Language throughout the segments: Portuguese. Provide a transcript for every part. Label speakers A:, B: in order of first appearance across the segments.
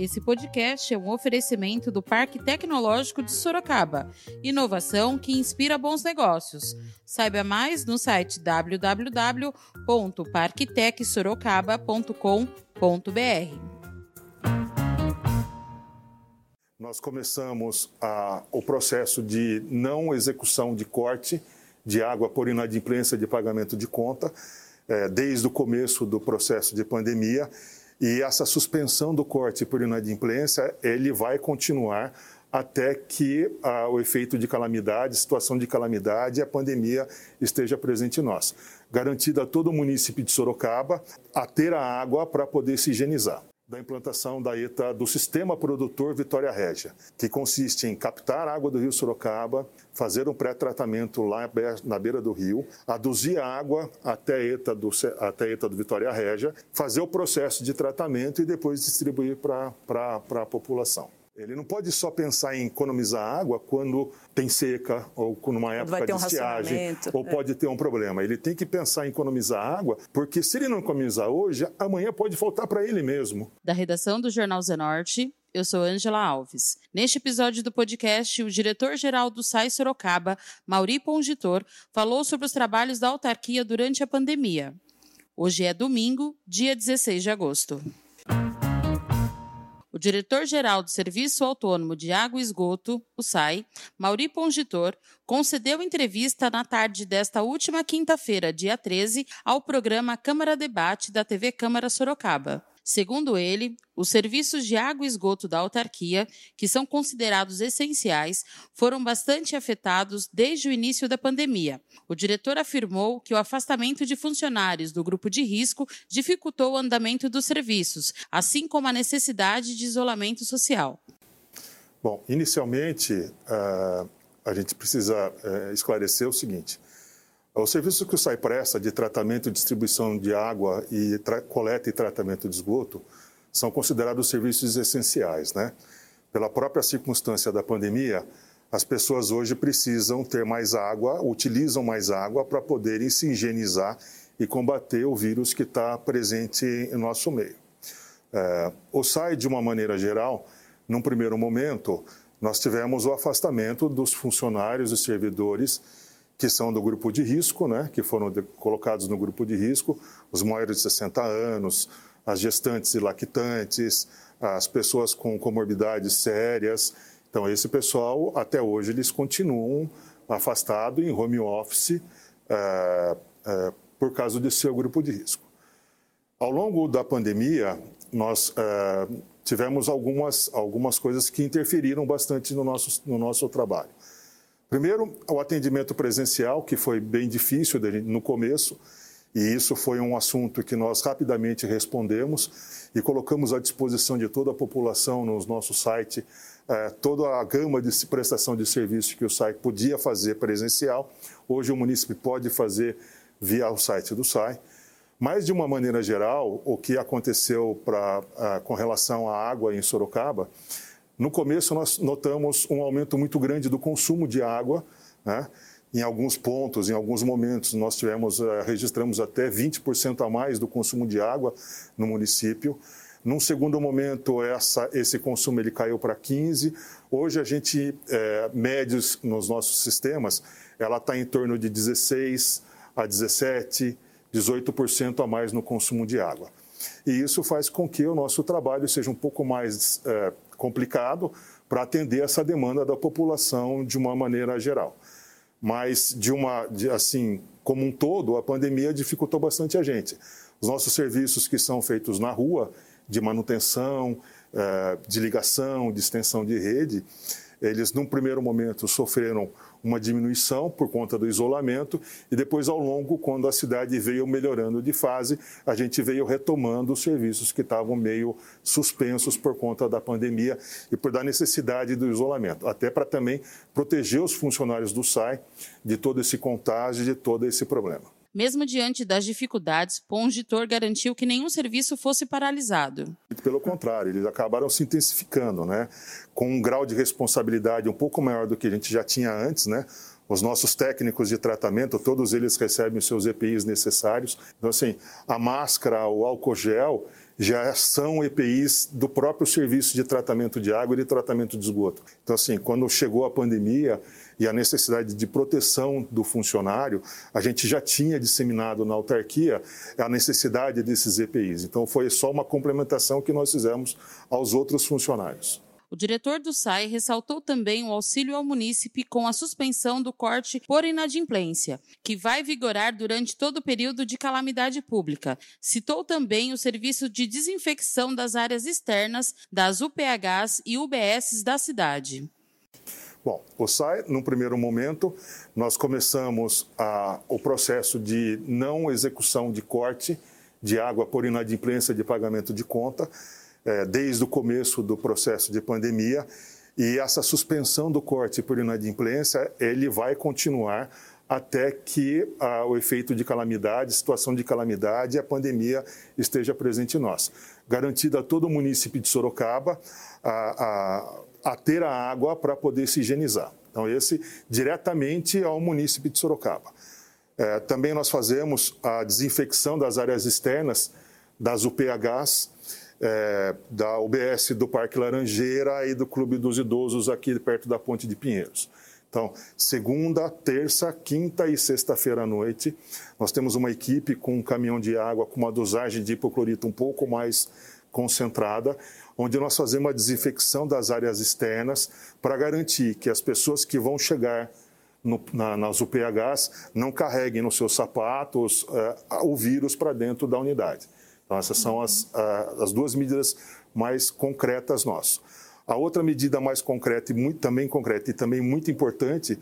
A: Esse podcast é um oferecimento do Parque Tecnológico de Sorocaba. Inovação que inspira bons negócios. Saiba mais no site www.parktecsorocaba.com.br.
B: Nós começamos a, o processo de não execução de corte de água por inadimplência de pagamento de conta, é, desde o começo do processo de pandemia. E essa suspensão do corte por inadimplência, ele vai continuar até que ah, o efeito de calamidade, situação de calamidade, a pandemia esteja presente em nós. Garantida a todo o município de Sorocaba a ter a água para poder se higienizar da implantação da ETA do Sistema Produtor Vitória Régia, que consiste em captar água do rio Sorocaba, fazer um pré-tratamento lá na beira do rio, aduzir a água até a ETA do, até a ETA do Vitória Régia, fazer o processo de tratamento e depois distribuir para a população. Ele não pode só pensar em economizar água quando tem seca ou numa época de um estiagem ou é. pode ter um problema. Ele tem que pensar em economizar água, porque se ele não economizar hoje, amanhã pode faltar para ele mesmo.
A: Da redação do Jornal Zenorte, eu sou Ângela Alves. Neste episódio do podcast, o diretor-geral do SAI Sorocaba, Mauri Pongitor, falou sobre os trabalhos da autarquia durante a pandemia. Hoje é domingo, dia 16 de agosto diretor-geral do Serviço Autônomo de Água e Esgoto, o SAI, Mauri Pongitor, concedeu entrevista na tarde desta última quinta-feira, dia 13, ao programa Câmara Debate da TV Câmara Sorocaba. Segundo ele, os serviços de água e esgoto da autarquia, que são considerados essenciais, foram bastante afetados desde o início da pandemia. O diretor afirmou que o afastamento de funcionários do grupo de risco dificultou o andamento dos serviços, assim como a necessidade de isolamento social.
B: Bom, inicialmente, uh, a gente precisa uh, esclarecer o seguinte. O serviço que o SAI presta de tratamento e distribuição de água e coleta e tratamento de esgoto são considerados serviços essenciais, né? Pela própria circunstância da pandemia, as pessoas hoje precisam ter mais água, utilizam mais água para poderem se higienizar e combater o vírus que está presente em nosso meio. É, o SAI, de uma maneira geral, num primeiro momento, nós tivemos o afastamento dos funcionários e servidores que são do grupo de risco, né, que foram colocados no grupo de risco, os maiores de 60 anos, as gestantes e lactantes, as pessoas com comorbidades sérias. Então, esse pessoal, até hoje, eles continuam afastados em home office é, é, por causa de seu grupo de risco. Ao longo da pandemia, nós é, tivemos algumas, algumas coisas que interferiram bastante no nosso, no nosso trabalho. Primeiro, o atendimento presencial, que foi bem difícil no começo, e isso foi um assunto que nós rapidamente respondemos e colocamos à disposição de toda a população no nosso site eh, toda a gama de prestação de serviço que o site podia fazer presencial. Hoje o município pode fazer via o site do SAI. Mas, de uma maneira geral, o que aconteceu pra, eh, com relação à água em Sorocaba no começo, nós notamos um aumento muito grande do consumo de água. Né? Em alguns pontos, em alguns momentos, nós tivemos, uh, registramos até 20% a mais do consumo de água no município. Num segundo momento, essa, esse consumo ele caiu para 15%. Hoje, a gente, é, médios nos nossos sistemas, ela está em torno de 16% a 17%, 18% a mais no consumo de água. E isso faz com que o nosso trabalho seja um pouco mais é, complicado para atender essa demanda da população de uma maneira geral. Mas, de uma, de, assim, como um todo, a pandemia dificultou bastante a gente. Os nossos serviços que são feitos na rua, de manutenção, eh, de ligação, de extensão de rede, eles, num primeiro momento, sofreram uma diminuição por conta do isolamento e depois, ao longo, quando a cidade veio melhorando de fase, a gente veio retomando os serviços que estavam meio suspensos por conta da pandemia e por da necessidade do isolamento, até para também proteger os funcionários do SAI de todo esse contágio, de todo esse problema.
A: Mesmo diante das dificuldades, Pongitor garantiu que nenhum serviço fosse paralisado.
B: Pelo contrário, eles acabaram se intensificando, né? com um grau de responsabilidade um pouco maior do que a gente já tinha antes. Né? Os nossos técnicos de tratamento, todos eles recebem os seus EPIs necessários. Então, assim, a máscara, o álcool gel, já são EPIs do próprio serviço de tratamento de água e de tratamento de esgoto. Então, assim, quando chegou a pandemia e a necessidade de proteção do funcionário, a gente já tinha disseminado na autarquia a necessidade desses EPIs. Então, foi só uma complementação que nós fizemos aos outros funcionários.
A: O diretor do SAI ressaltou também o auxílio ao munícipe com a suspensão do corte por inadimplência, que vai vigorar durante todo o período de calamidade pública. Citou também o serviço de desinfecção das áreas externas das UPHs e UBSs da cidade.
B: Bom, o SAI, num primeiro momento, nós começamos a, o processo de não execução de corte de água por inadimplência de pagamento de conta, é, desde o começo do processo de pandemia. E essa suspensão do corte por inadimplência, ele vai continuar até que ah, o efeito de calamidade, situação de calamidade, a pandemia esteja presente em nós. Garantido a todo o município de Sorocaba a, a, a ter a água para poder se higienizar. Então, esse diretamente ao município de Sorocaba. É, também nós fazemos a desinfecção das áreas externas das UPHs, é, da UBS do Parque Laranjeira e do Clube dos Idosos aqui perto da Ponte de Pinheiros. Então, segunda, terça, quinta e sexta-feira à noite, nós temos uma equipe com um caminhão de água com uma dosagem de hipoclorito um pouco mais concentrada, onde nós fazemos a desinfecção das áreas externas para garantir que as pessoas que vão chegar no, na, nas UPHs não carreguem nos seus sapatos uh, o vírus para dentro da unidade. Então, essas são as, as duas medidas mais concretas nossas. A outra medida mais concreta e muito, também concreta e também muito importante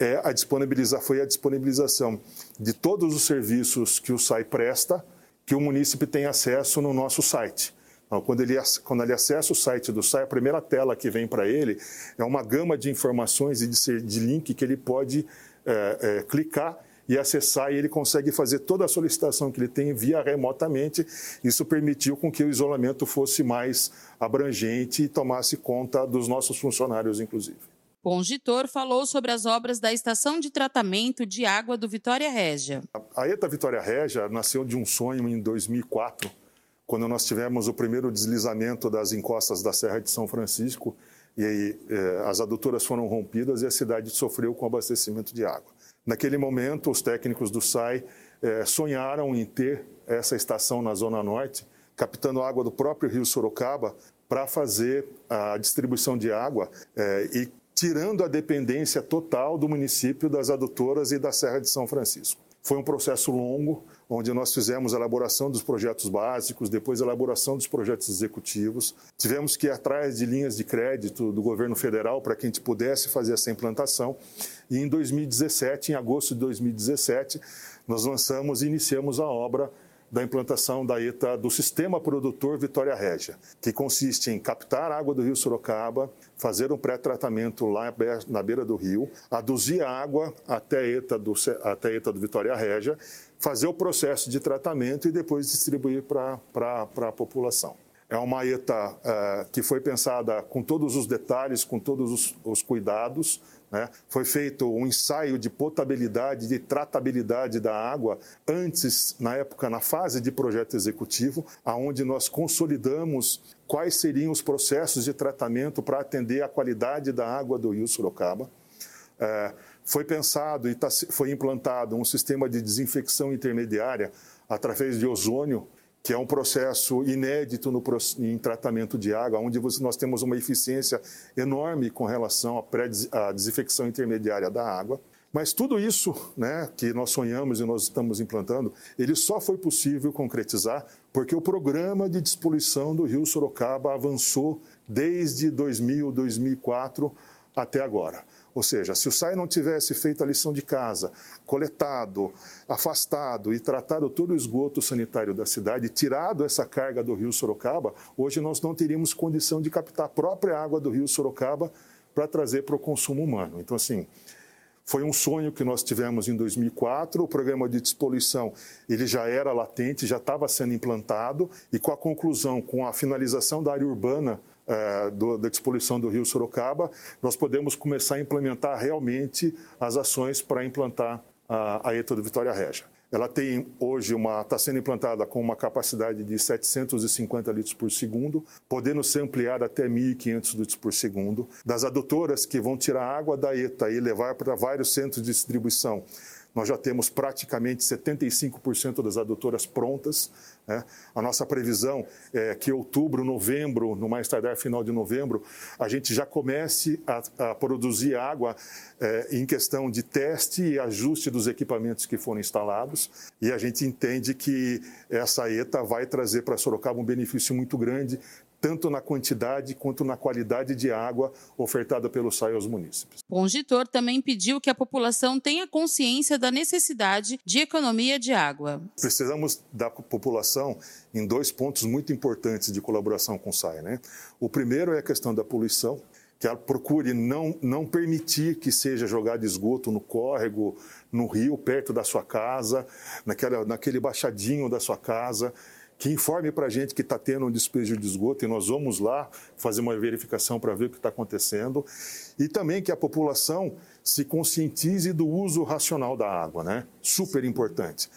B: é a disponibilizar, foi a disponibilização de todos os serviços que o SAI presta, que o munícipe tem acesso no nosso site. Então, quando, ele, quando ele acessa o site do SAI, a primeira tela que vem para ele é uma gama de informações e de, de link que ele pode é, é, clicar e acessar e ele consegue fazer toda a solicitação que ele tem via remotamente. Isso permitiu com que o isolamento fosse mais abrangente e tomasse conta dos nossos funcionários, inclusive.
A: Congitor falou sobre as obras da estação de tratamento de água do Vitória Régia.
B: A ETA Vitória Régia nasceu de um sonho em 2004, quando nós tivemos o primeiro deslizamento das encostas da Serra de São Francisco e aí, eh, as adutoras foram rompidas e a cidade sofreu com abastecimento de água. Naquele momento, os técnicos do SAI eh, sonharam em ter essa estação na Zona Norte, captando água do próprio rio Sorocaba para fazer a distribuição de água eh, e tirando a dependência total do município das adutoras e da Serra de São Francisco. Foi um processo longo, onde nós fizemos a elaboração dos projetos básicos, depois a elaboração dos projetos executivos. Tivemos que ir atrás de linhas de crédito do governo federal para que a gente pudesse fazer essa implantação. E em 2017, em agosto de 2017, nós lançamos e iniciamos a obra da implantação da ETA do Sistema Produtor Vitória Régia, que consiste em captar água do rio Sorocaba, fazer um pré-tratamento lá na beira do rio, aduzir a água até a ETA do, até a ETA do Vitória Régia, fazer o processo de tratamento e depois distribuir para a população. É uma ETA uh, que foi pensada com todos os detalhes, com todos os, os cuidados, né? Foi feito um ensaio de potabilidade, de tratabilidade da água antes, na época, na fase de projeto executivo, aonde nós consolidamos quais seriam os processos de tratamento para atender a qualidade da água do Rio Sorocaba. É, foi pensado e tá, foi implantado um sistema de desinfecção intermediária através de ozônio que é um processo inédito no, em tratamento de água, onde nós temos uma eficiência enorme com relação à, à desinfecção intermediária da água. Mas tudo isso né, que nós sonhamos e nós estamos implantando, ele só foi possível concretizar porque o programa de despoluição do rio Sorocaba avançou desde 2000, 2004 até agora. Ou seja, se o SAI não tivesse feito a lição de casa, coletado, afastado e tratado todo o esgoto sanitário da cidade, tirado essa carga do rio Sorocaba, hoje nós não teríamos condição de captar a própria água do rio Sorocaba para trazer para o consumo humano. Então, assim, foi um sonho que nós tivemos em 2004. O programa de despoluição ele já era latente, já estava sendo implantado e com a conclusão, com a finalização da área urbana é, do, da despoluição do rio Sorocaba, nós podemos começar a implementar realmente as ações para implantar a, a ETA do Vitória Regia. ela tem hoje uma está sendo implantada com uma capacidade de 750 litros por segundo, podendo ser ampliada até 1.500 litros por segundo. Das adutoras que vão tirar água da ETA e levar para vários centros de distribuição, nós já temos praticamente 75% das adutoras prontas. Né? A nossa previsão é que outubro, novembro, no mais tardar final de novembro, a gente já comece a, a produzir água é, em questão de teste e ajuste dos equipamentos que foram instalados. E a gente entende que essa ETA vai trazer para Sorocaba um benefício muito grande, tanto na quantidade quanto na qualidade de água ofertada pelo SAI aos munícipes.
A: O Pongitor também pediu que a população tenha consciência da necessidade de economia de água.
B: Precisamos da população em dois pontos muito importantes de colaboração com o SAI. Né? O primeiro é a questão da poluição, que ela procure não, não permitir que seja jogado esgoto no córrego, no rio, perto da sua casa, naquela, naquele baixadinho da sua casa que informe para a gente que está tendo um despejo de esgoto e nós vamos lá fazer uma verificação para ver o que está acontecendo. E também que a população se conscientize do uso racional da água, né? Super importante.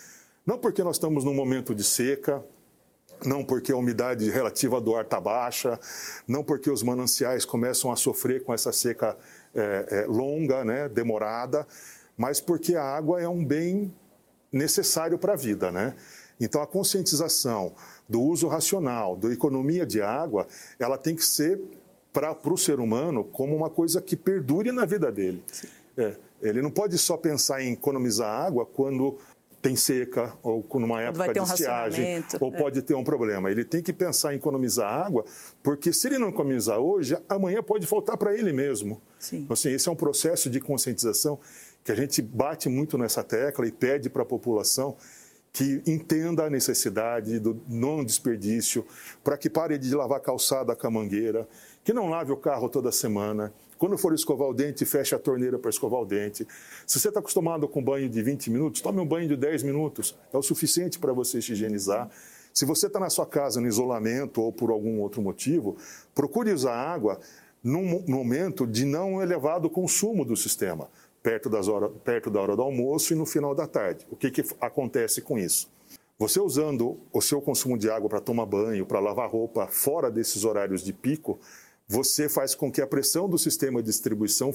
B: Não porque nós estamos num momento de seca, não porque a umidade relativa do ar está baixa, não porque os mananciais começam a sofrer com essa seca é, é, longa, né, demorada, mas porque a água é um bem necessário para a vida, né? Então, a conscientização do uso racional, da economia de água, ela tem que ser para o ser humano como uma coisa que perdure na vida dele. É, ele não pode só pensar em economizar água quando tem seca ou numa época de um estiagem ou é. pode ter um problema. Ele tem que pensar em economizar água, porque se ele não economizar hoje, amanhã pode faltar para ele mesmo. Sim. Então, assim, esse é um processo de conscientização que a gente bate muito nessa tecla e pede para a população que entenda a necessidade do não desperdício, para que pare de lavar calçada com a mangueira, que não lave o carro toda semana. Quando for escovar o dente, feche a torneira para escovar o dente. Se você está acostumado com banho de 20 minutos, tome um banho de 10 minutos. É o suficiente para você se higienizar. Se você está na sua casa no isolamento ou por algum outro motivo, procure usar água num momento de não elevado consumo do sistema perto, das horas, perto da hora do almoço e no final da tarde. O que, que acontece com isso? Você usando o seu consumo de água para tomar banho, para lavar roupa fora desses horários de pico, você faz com que a pressão do sistema de distribuição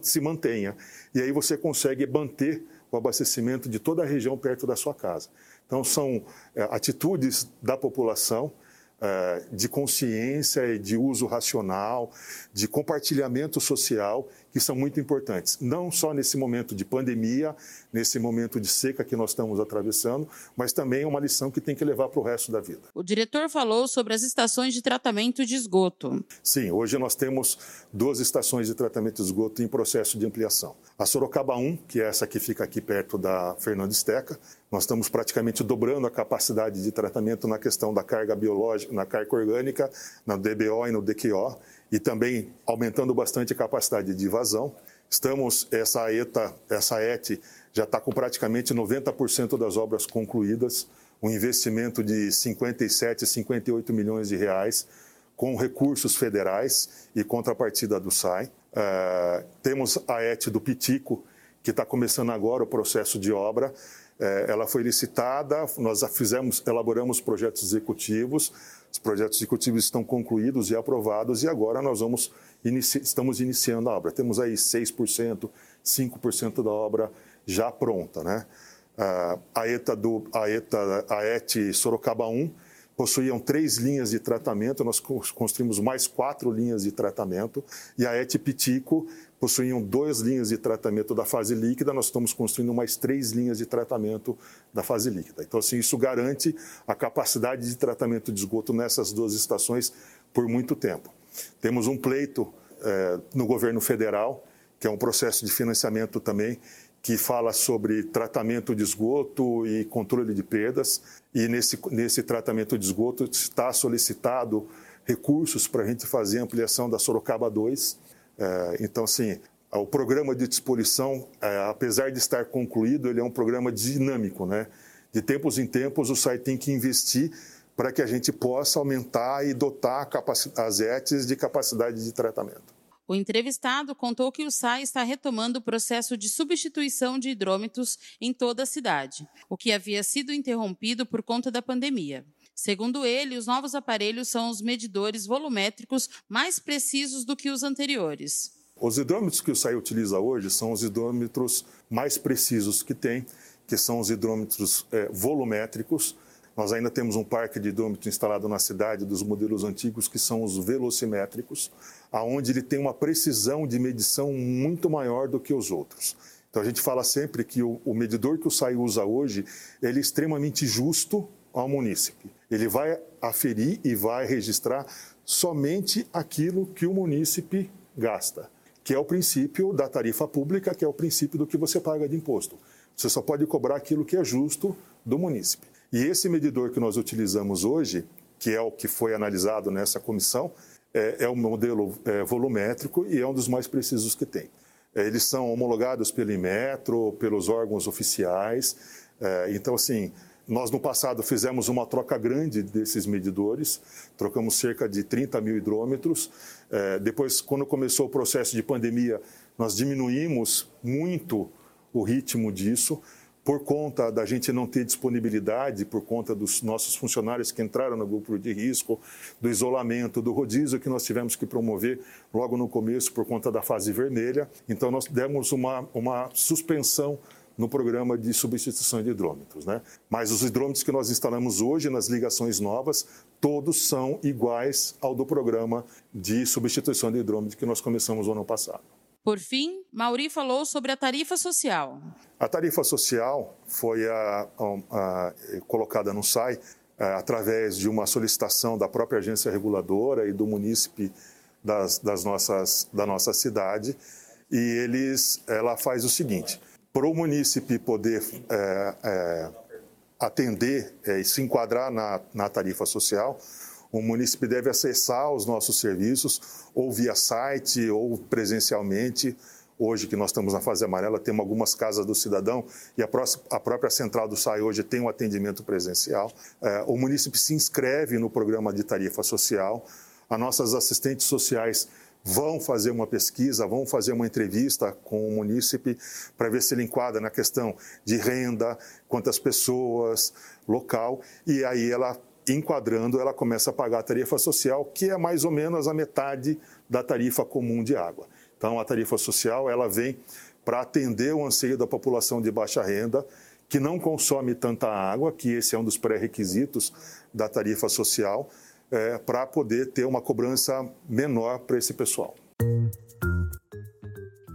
B: se mantenha. E aí você consegue manter o abastecimento de toda a região perto da sua casa. Então, são é, atitudes da população é, de consciência e de uso racional, de compartilhamento social, que são muito importantes, não só nesse momento de pandemia, nesse momento de seca que nós estamos atravessando, mas também é uma lição que tem que levar para o resto da vida.
A: O diretor falou sobre as estações de tratamento de esgoto.
B: Sim, hoje nós temos duas estações de tratamento de esgoto em processo de ampliação. A Sorocaba 1, que é essa que fica aqui perto da Fernando Esteca, nós estamos praticamente dobrando a capacidade de tratamento na questão da carga biológica, na carga orgânica, na DBO e no DQO e também aumentando bastante a capacidade de vazão. Estamos, essa ETA, essa ET já está com praticamente 90% das obras concluídas, um investimento de 57, 58 milhões de reais, com recursos federais e contrapartida do SAI. Uh, temos a ET do Pitico, que está começando agora o processo de obra. Uh, ela foi licitada, nós fizemos, elaboramos projetos executivos, os projetos executivos estão concluídos e aprovados e agora nós vamos inici estamos iniciando a obra. Temos aí 6%, 5% da obra já pronta. Né? a ETA, do, a ETA, a ET Sorocaba 1 possuíam três linhas de tratamento, nós construímos mais quatro linhas de tratamento, e a ET Pitico possuíam duas linhas de tratamento da fase líquida, nós estamos construindo mais três linhas de tratamento da fase líquida. Então, assim, isso garante a capacidade de tratamento de esgoto nessas duas estações por muito tempo. Temos um pleito é, no governo federal, que é um processo de financiamento também, que fala sobre tratamento de esgoto e controle de perdas. E nesse, nesse tratamento de esgoto está solicitado recursos para a gente fazer a ampliação da Sorocaba 2, é, então, assim, o programa de disposição, é, apesar de estar concluído, ele é um programa dinâmico, né? De tempos em tempos, o site tem que investir para que a gente possa aumentar e dotar as ETs de capacidade de tratamento.
A: O entrevistado contou que o SAI está retomando o processo de substituição de hidrômetros em toda a cidade, o que havia sido interrompido por conta da pandemia. Segundo ele, os novos aparelhos são os medidores volumétricos mais precisos do que os anteriores.
B: Os hidrômetros que o SAI utiliza hoje são os hidrômetros mais precisos que tem, que são os hidrômetros é, volumétricos. Nós ainda temos um parque de hidrômetros instalado na cidade dos modelos antigos, que são os velocimétricos, aonde ele tem uma precisão de medição muito maior do que os outros. Então a gente fala sempre que o, o medidor que o SAI usa hoje, ele é extremamente justo ao munícipe. Ele vai aferir e vai registrar somente aquilo que o munícipe gasta, que é o princípio da tarifa pública, que é o princípio do que você paga de imposto. Você só pode cobrar aquilo que é justo do munícipe. E esse medidor que nós utilizamos hoje, que é o que foi analisado nessa comissão, é, é um modelo é, volumétrico e é um dos mais precisos que tem. É, eles são homologados pelo Inmetro, pelos órgãos oficiais. É, então, assim, nós, no passado, fizemos uma troca grande desses medidores, trocamos cerca de 30 mil hidrômetros. É, depois, quando começou o processo de pandemia, nós diminuímos muito o ritmo disso, por conta da gente não ter disponibilidade, por conta dos nossos funcionários que entraram no grupo de risco, do isolamento, do rodízio que nós tivemos que promover logo no começo por conta da fase vermelha. Então, nós demos uma, uma suspensão no programa de substituição de hidrômetros. Né? Mas os hidrômetros que nós instalamos hoje nas ligações novas, todos são iguais ao do programa de substituição de hidrômetros que nós começamos no ano passado.
A: Por fim, Mauri falou sobre a tarifa social.
B: A tarifa social foi a, a, a, colocada no SAI é, através de uma solicitação da própria agência reguladora e do munícipe das, das nossas, da nossa cidade. E eles, ela faz o seguinte: para o munícipe poder é, é, atender é, e se enquadrar na, na tarifa social, o munícipe deve acessar os nossos serviços, ou via site, ou presencialmente. Hoje, que nós estamos na fase amarela, temos algumas casas do cidadão e a, próxima, a própria central do SAI hoje tem um atendimento presencial. É, o munícipe se inscreve no programa de tarifa social. As nossas assistentes sociais vão fazer uma pesquisa, vão fazer uma entrevista com o munícipe para ver se ele enquadra na questão de renda, quantas pessoas, local, e aí ela enquadrando, ela começa a pagar a tarifa social, que é mais ou menos a metade da tarifa comum de água. Então, a tarifa social ela vem para atender o anseio da população de baixa renda, que não consome tanta água, que esse é um dos pré-requisitos da tarifa social, é, para poder ter uma cobrança menor para esse pessoal.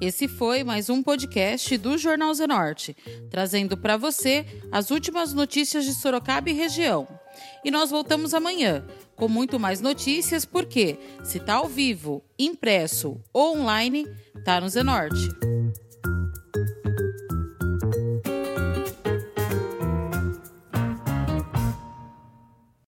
A: Esse foi mais um podcast do Jornal Zenorte, trazendo para você as últimas notícias de Sorocaba e região. E nós voltamos amanhã com muito mais notícias, porque se está ao vivo, impresso ou online, está no Zenorte.